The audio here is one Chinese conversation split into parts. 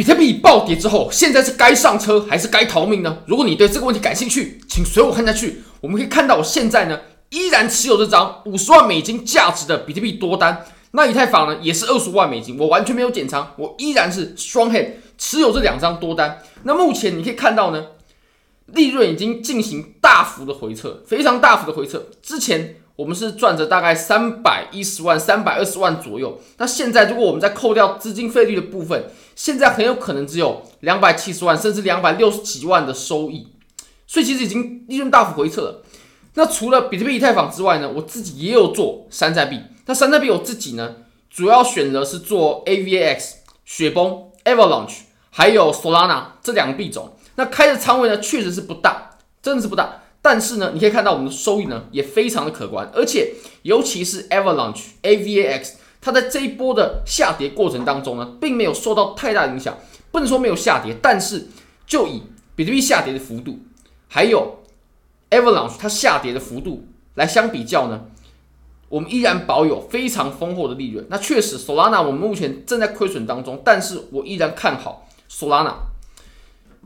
比特币暴跌之后，现在是该上车还是该逃命呢？如果你对这个问题感兴趣，请随我看下去。我们可以看到，我现在呢依然持有这张五十万美金价值的比特币多单。那以太坊呢也是二十万美金，我完全没有减仓，我依然是 strong hand 持有这两张多单。那目前你可以看到呢，利润已经进行大幅的回撤，非常大幅的回撤。之前。我们是赚着大概三百一十万、三百二十万左右。那现在如果我们再扣掉资金费率的部分，现在很有可能只有两百七十万，甚至两百六十几万的收益。所以其实已经利润大幅回撤了。那除了比特币、以太坊之外呢，我自己也有做山寨币。那山寨币我自己呢，主要选择是做 AVAX、雪崩、Avalanche，还有 Solana 这两个币种。那开的仓位呢，确实是不大，真的是不大。但是呢，你可以看到我们的收益呢也非常的可观，而且尤其是 Avalanche AVAX，它在这一波的下跌过程当中呢，并没有受到太大影响。不能说没有下跌，但是就以比特币下跌的幅度，还有 Avalanche 它下跌的幅度来相比较呢，我们依然保有非常丰厚的利润。那确实，Solana 我们目前正在亏损当中，但是我依然看好 Solana。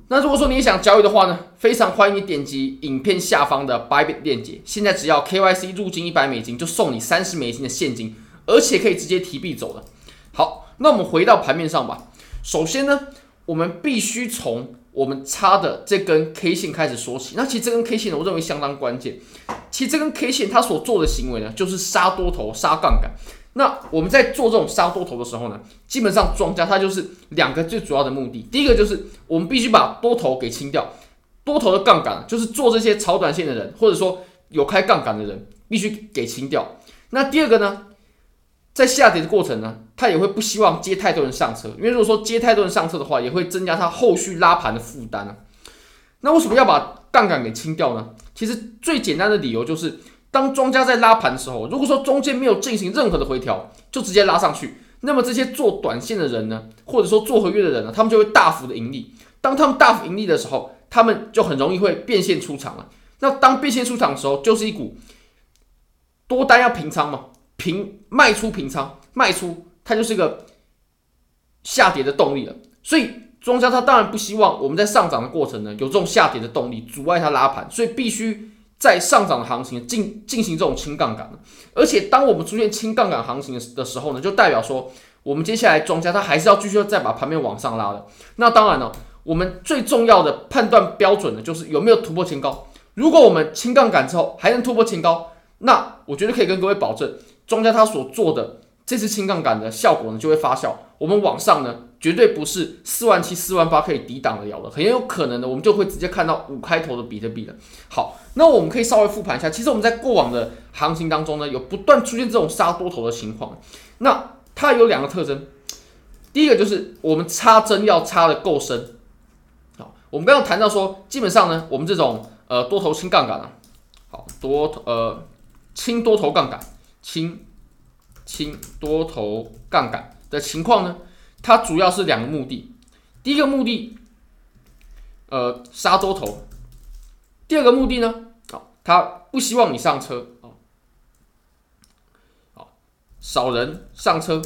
那如果说你也想交易的话呢，非常欢迎你点击影片下方的 Bybit 链接。现在只要 KYC 入金一百美金，就送你三十美金的现金，而且可以直接提币走了。好，那我们回到盘面上吧。首先呢，我们必须从我们插的这根 K 线开始说起。那其实这根 K 线呢，我认为相当关键。其实这根 K 线它所做的行为呢，就是杀多头、杀杠杆。那我们在做这种杀多头的时候呢，基本上庄家它就是两个最主要的目的。第一个就是我们必须把多头给清掉，多头的杠杆就是做这些炒短线的人，或者说有开杠杆的人，必须给清掉。那第二个呢，在下跌的过程呢，他也会不希望接太多人上车，因为如果说接太多人上车的话，也会增加他后续拉盘的负担啊。那为什么要把杠杆给清掉呢？其实最简单的理由就是。当庄家在拉盘的时候，如果说中间没有进行任何的回调，就直接拉上去，那么这些做短线的人呢，或者说做合约的人呢，他们就会大幅的盈利。当他们大幅盈利的时候，他们就很容易会变现出场了。那当变现出场的时候，就是一股多单要平仓嘛，平卖出平仓卖出，它就是一个下跌的动力了。所以庄家他当然不希望我们在上涨的过程呢，有这种下跌的动力阻碍他拉盘，所以必须。在上涨的行情进进行这种轻杠杆，而且当我们出现轻杠杆行情的时候呢，就代表说我们接下来庄家他还是要继续再把盘面往上拉的。那当然了，我们最重要的判断标准呢，就是有没有突破前高。如果我们轻杠杆之后还能突破前高，那我觉得可以跟各位保证，庄家他所做的这次轻杠杆的效果呢就会发酵。我们往上呢。绝对不是四万七、四万八可以抵挡得了的，很有可能的，我们就会直接看到五开头的比特币了。好，那我们可以稍微复盘一下，其实我们在过往的行情当中呢，有不断出现这种杀多头的情况。那它有两个特征，第一个就是我们插针要插得够深。好，我们刚刚谈到说，基本上呢，我们这种呃多头轻杠杆啊，好多呃轻多头杠杆、轻轻多头杠杆的情况呢。它主要是两个目的，第一个目的，呃，杀多头；第二个目的呢，啊，他不希望你上车啊，好，少人上车，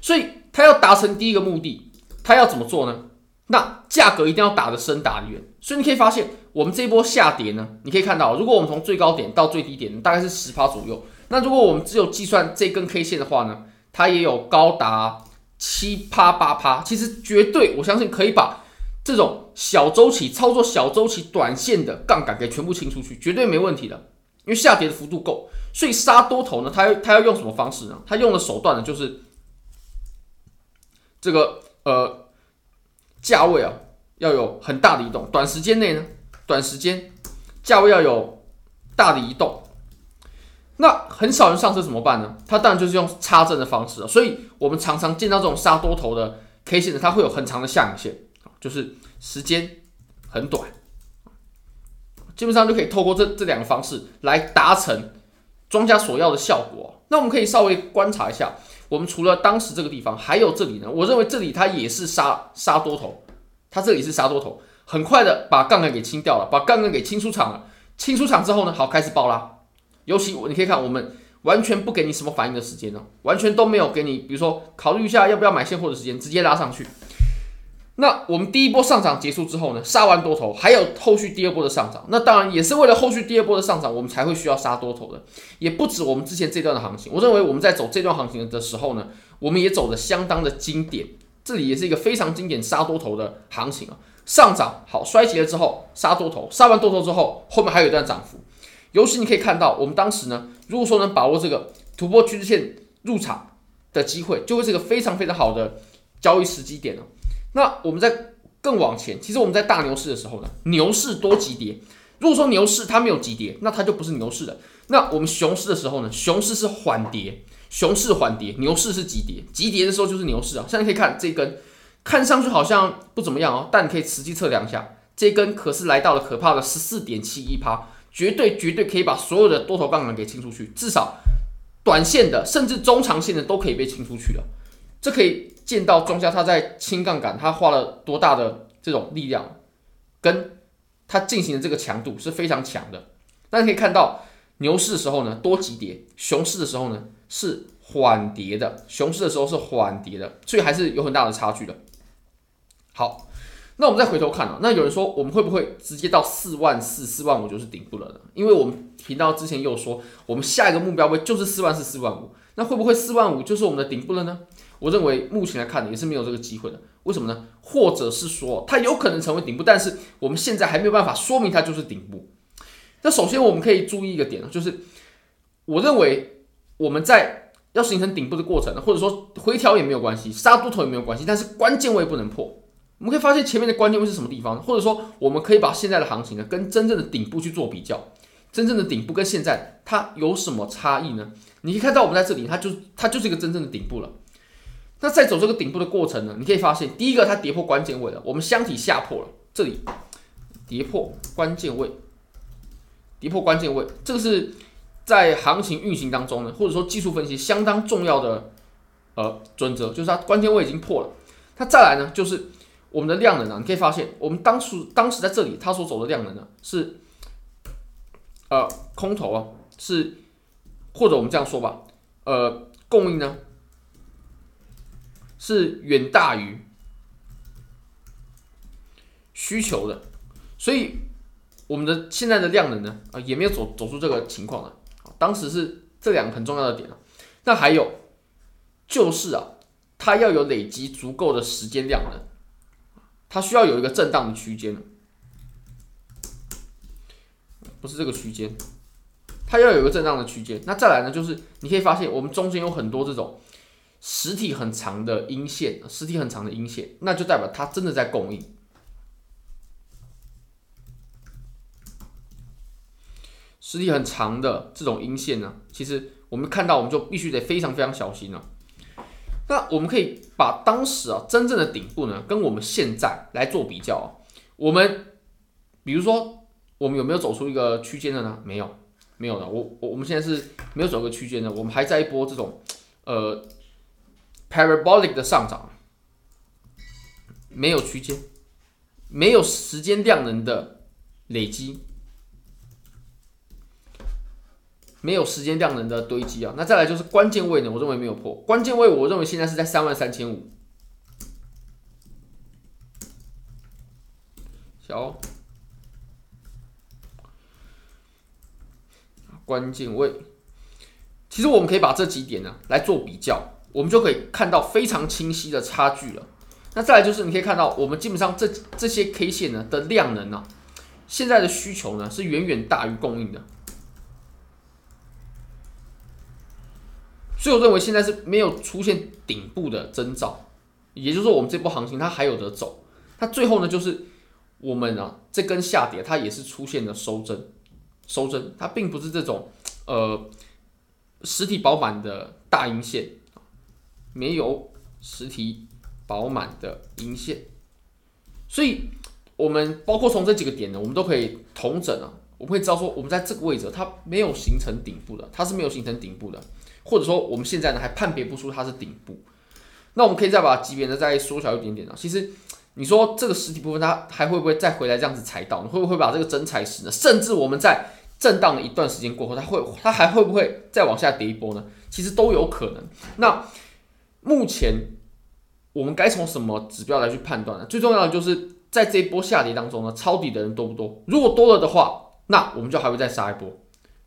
所以他要达成第一个目的，他要怎么做呢？那价格一定要打得深打得远，所以你可以发现，我们这一波下跌呢，你可以看到，如果我们从最高点到最低点大概是十趴左右，那如果我们只有计算这根 K 线的话呢，它也有高达。七趴八趴，其实绝对，我相信可以把这种小周期操作、小周期短线的杠杆给全部清出去，绝对没问题的。因为下跌的幅度够，所以杀多头呢，它要它要用什么方式呢？它用的手段呢，就是这个呃价位啊，要有很大的移动，短时间内呢，短时间价位要有大的移动。那很少人上车怎么办呢？他当然就是用插针的方式，所以我们常常见到这种杀多头的 K 线呢，它会有很长的下影线，就是时间很短，基本上就可以透过这这两个方式来达成庄家所要的效果。那我们可以稍微观察一下，我们除了当时这个地方，还有这里呢，我认为这里它也是杀杀多头，它这里是杀多头，很快的把杠杆给清掉了，把杠杆给清出场了，清出场之后呢，好，开始爆拉。尤其你可以看，我们完全不给你什么反应的时间呢，完全都没有给你，比如说考虑一下要不要买现货的时间，直接拉上去。那我们第一波上涨结束之后呢，杀完多头，还有后续第二波的上涨。那当然也是为了后续第二波的上涨，我们才会需要杀多头的。也不止我们之前这段的行情，我认为我们在走这段行情的时候呢，我们也走的相当的经典。这里也是一个非常经典杀多头的行情啊，上涨好衰竭了之后杀多头，杀完多头之后，后面还有一段涨幅。尤其你可以看到，我们当时呢，如果说能把握这个突破趋势线入场的机会，就会是一个非常非常好的交易时机点了。那我们在更往前，其实我们在大牛市的时候呢，牛市多急跌。如果说牛市它没有急跌，那它就不是牛市了。那我们熊市的时候呢，熊市是缓跌。熊市缓跌，牛市是急跌，急跌的时候就是牛市啊。现在可以看这根，看上去好像不怎么样哦，但你可以实际测量一下，这根可是来到了可怕的十四点七一趴，绝对绝对可以把所有的多头杠杆给清出去，至少短线的甚至中长线的都可以被清出去了。这可以见到庄家他在清杠杆，他花了多大的这种力量，跟他进行的这个强度是非常强的。大家可以看到，牛市的时候呢多急跌，熊市的时候呢。是缓跌的，熊市的时候是缓跌的，所以还是有很大的差距的。好，那我们再回头看啊，那有人说我们会不会直接到四万四、四万五就是顶部了呢？因为我们频道之前又说，我们下一个目标位就是四万四、四万五，那会不会四万五就是我们的顶部了呢？我认为目前来看也是没有这个机会的。为什么呢？或者是说它有可能成为顶部，但是我们现在还没有办法说明它就是顶部。那首先我们可以注意一个点，就是我认为。我们在要形成顶部的过程，或者说回调也没有关系，杀多头也没有关系，但是关键位不能破。我们可以发现前面的关键位是什么地方，或者说我们可以把现在的行情呢跟真正的顶部去做比较，真正的顶部跟现在它有什么差异呢？你可以看到我们在这里，它就它就是一个真正的顶部了。那在走这个顶部的过程呢，你可以发现第一个它跌破关键位了，我们箱体下破了，这里跌破关键位，跌破关键位，这个是。在行情运行当中呢，或者说技术分析相当重要的呃准则，就是它关键位已经破了。它再来呢，就是我们的量能啊，你可以发现，我们当初当时在这里，它所走的量能呢是呃空头啊，是或者我们这样说吧，呃供应呢是远大于需求的，所以我们的现在的量能呢啊也没有走走出这个情况了。当时是这两个很重要的点啊，那还有就是啊，它要有累积足够的时间量能，它需要有一个震荡的区间，不是这个区间，它要有一个震荡的区间。那再来呢，就是你可以发现我们中间有很多这种实体很长的阴线，实体很长的阴线，那就代表它真的在供应。实体很长的这种阴线呢，其实我们看到我们就必须得非常非常小心了。那我们可以把当时啊真正的顶部呢，跟我们现在来做比较啊。我们比如说，我们有没有走出一个区间的呢？没有，没有的。我我我们现在是没有走个区间的，我们还在一波这种呃 parabolic 的上涨，没有区间，没有时间量能的累积。没有时间量能的堆积啊，那再来就是关键位呢，我认为没有破关键位，我认为现在是在三万三千五。小关键位，其实我们可以把这几点呢来做比较，我们就可以看到非常清晰的差距了。那再来就是你可以看到，我们基本上这这些 K 线呢的量能呢，现在的需求呢是远远大于供应的。所以我认为现在是没有出现顶部的征兆，也就是说，我们这波行情它还有得走。它最后呢，就是我们啊这根下跌，它也是出现了收针，收针，它并不是这种呃实体饱满的大阴线，没有实体饱满的阴线。所以，我们包括从这几个点呢，我们都可以同整啊，我们会知道说，我们在这个位置它没有形成顶部的，它是没有形成顶部的。或者说我们现在呢还判别不出它是顶部，那我们可以再把级别呢再缩小一点点啊。其实你说这个实体部分它还会不会再回来这样子踩到？你会不会把这个真踩实呢？甚至我们在震荡了一段时间过后，它会它还会不会再往下跌一波呢？其实都有可能。那目前我们该从什么指标来去判断呢？最重要的就是在这一波下跌当中呢，抄底的人多不多？如果多了的话，那我们就还会再杀一波。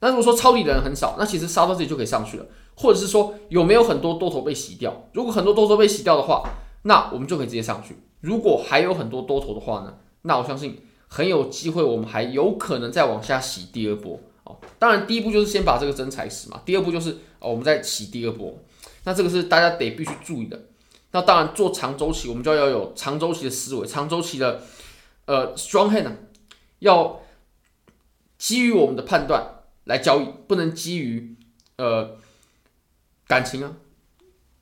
那如果说抄底的人很少，那其实杀到这里就可以上去了。或者是说有没有很多多头被洗掉？如果很多多头被洗掉的话，那我们就可以直接上去。如果还有很多多头的话呢，那我相信很有机会，我们还有可能再往下洗第二波哦。当然，第一步就是先把这个真踩死嘛，第二步就是哦，我们再洗第二波。那这个是大家得必须注意的。那当然，做长周期，我们就要有长周期的思维，长周期的呃 strong hand 呢，要基于我们的判断来交易，不能基于呃感情啊。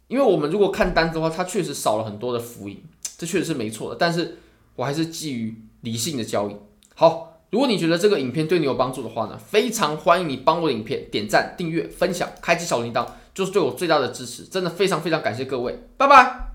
因为我们如果看单子的话，它确实少了很多的浮盈，这确实是没错的。但是我还是基于理性的交易。好，如果你觉得这个影片对你有帮助的话呢，非常欢迎你帮我影片点赞、订阅、分享、开启小铃铛。就是对我最大的支持，真的非常非常感谢各位，拜拜。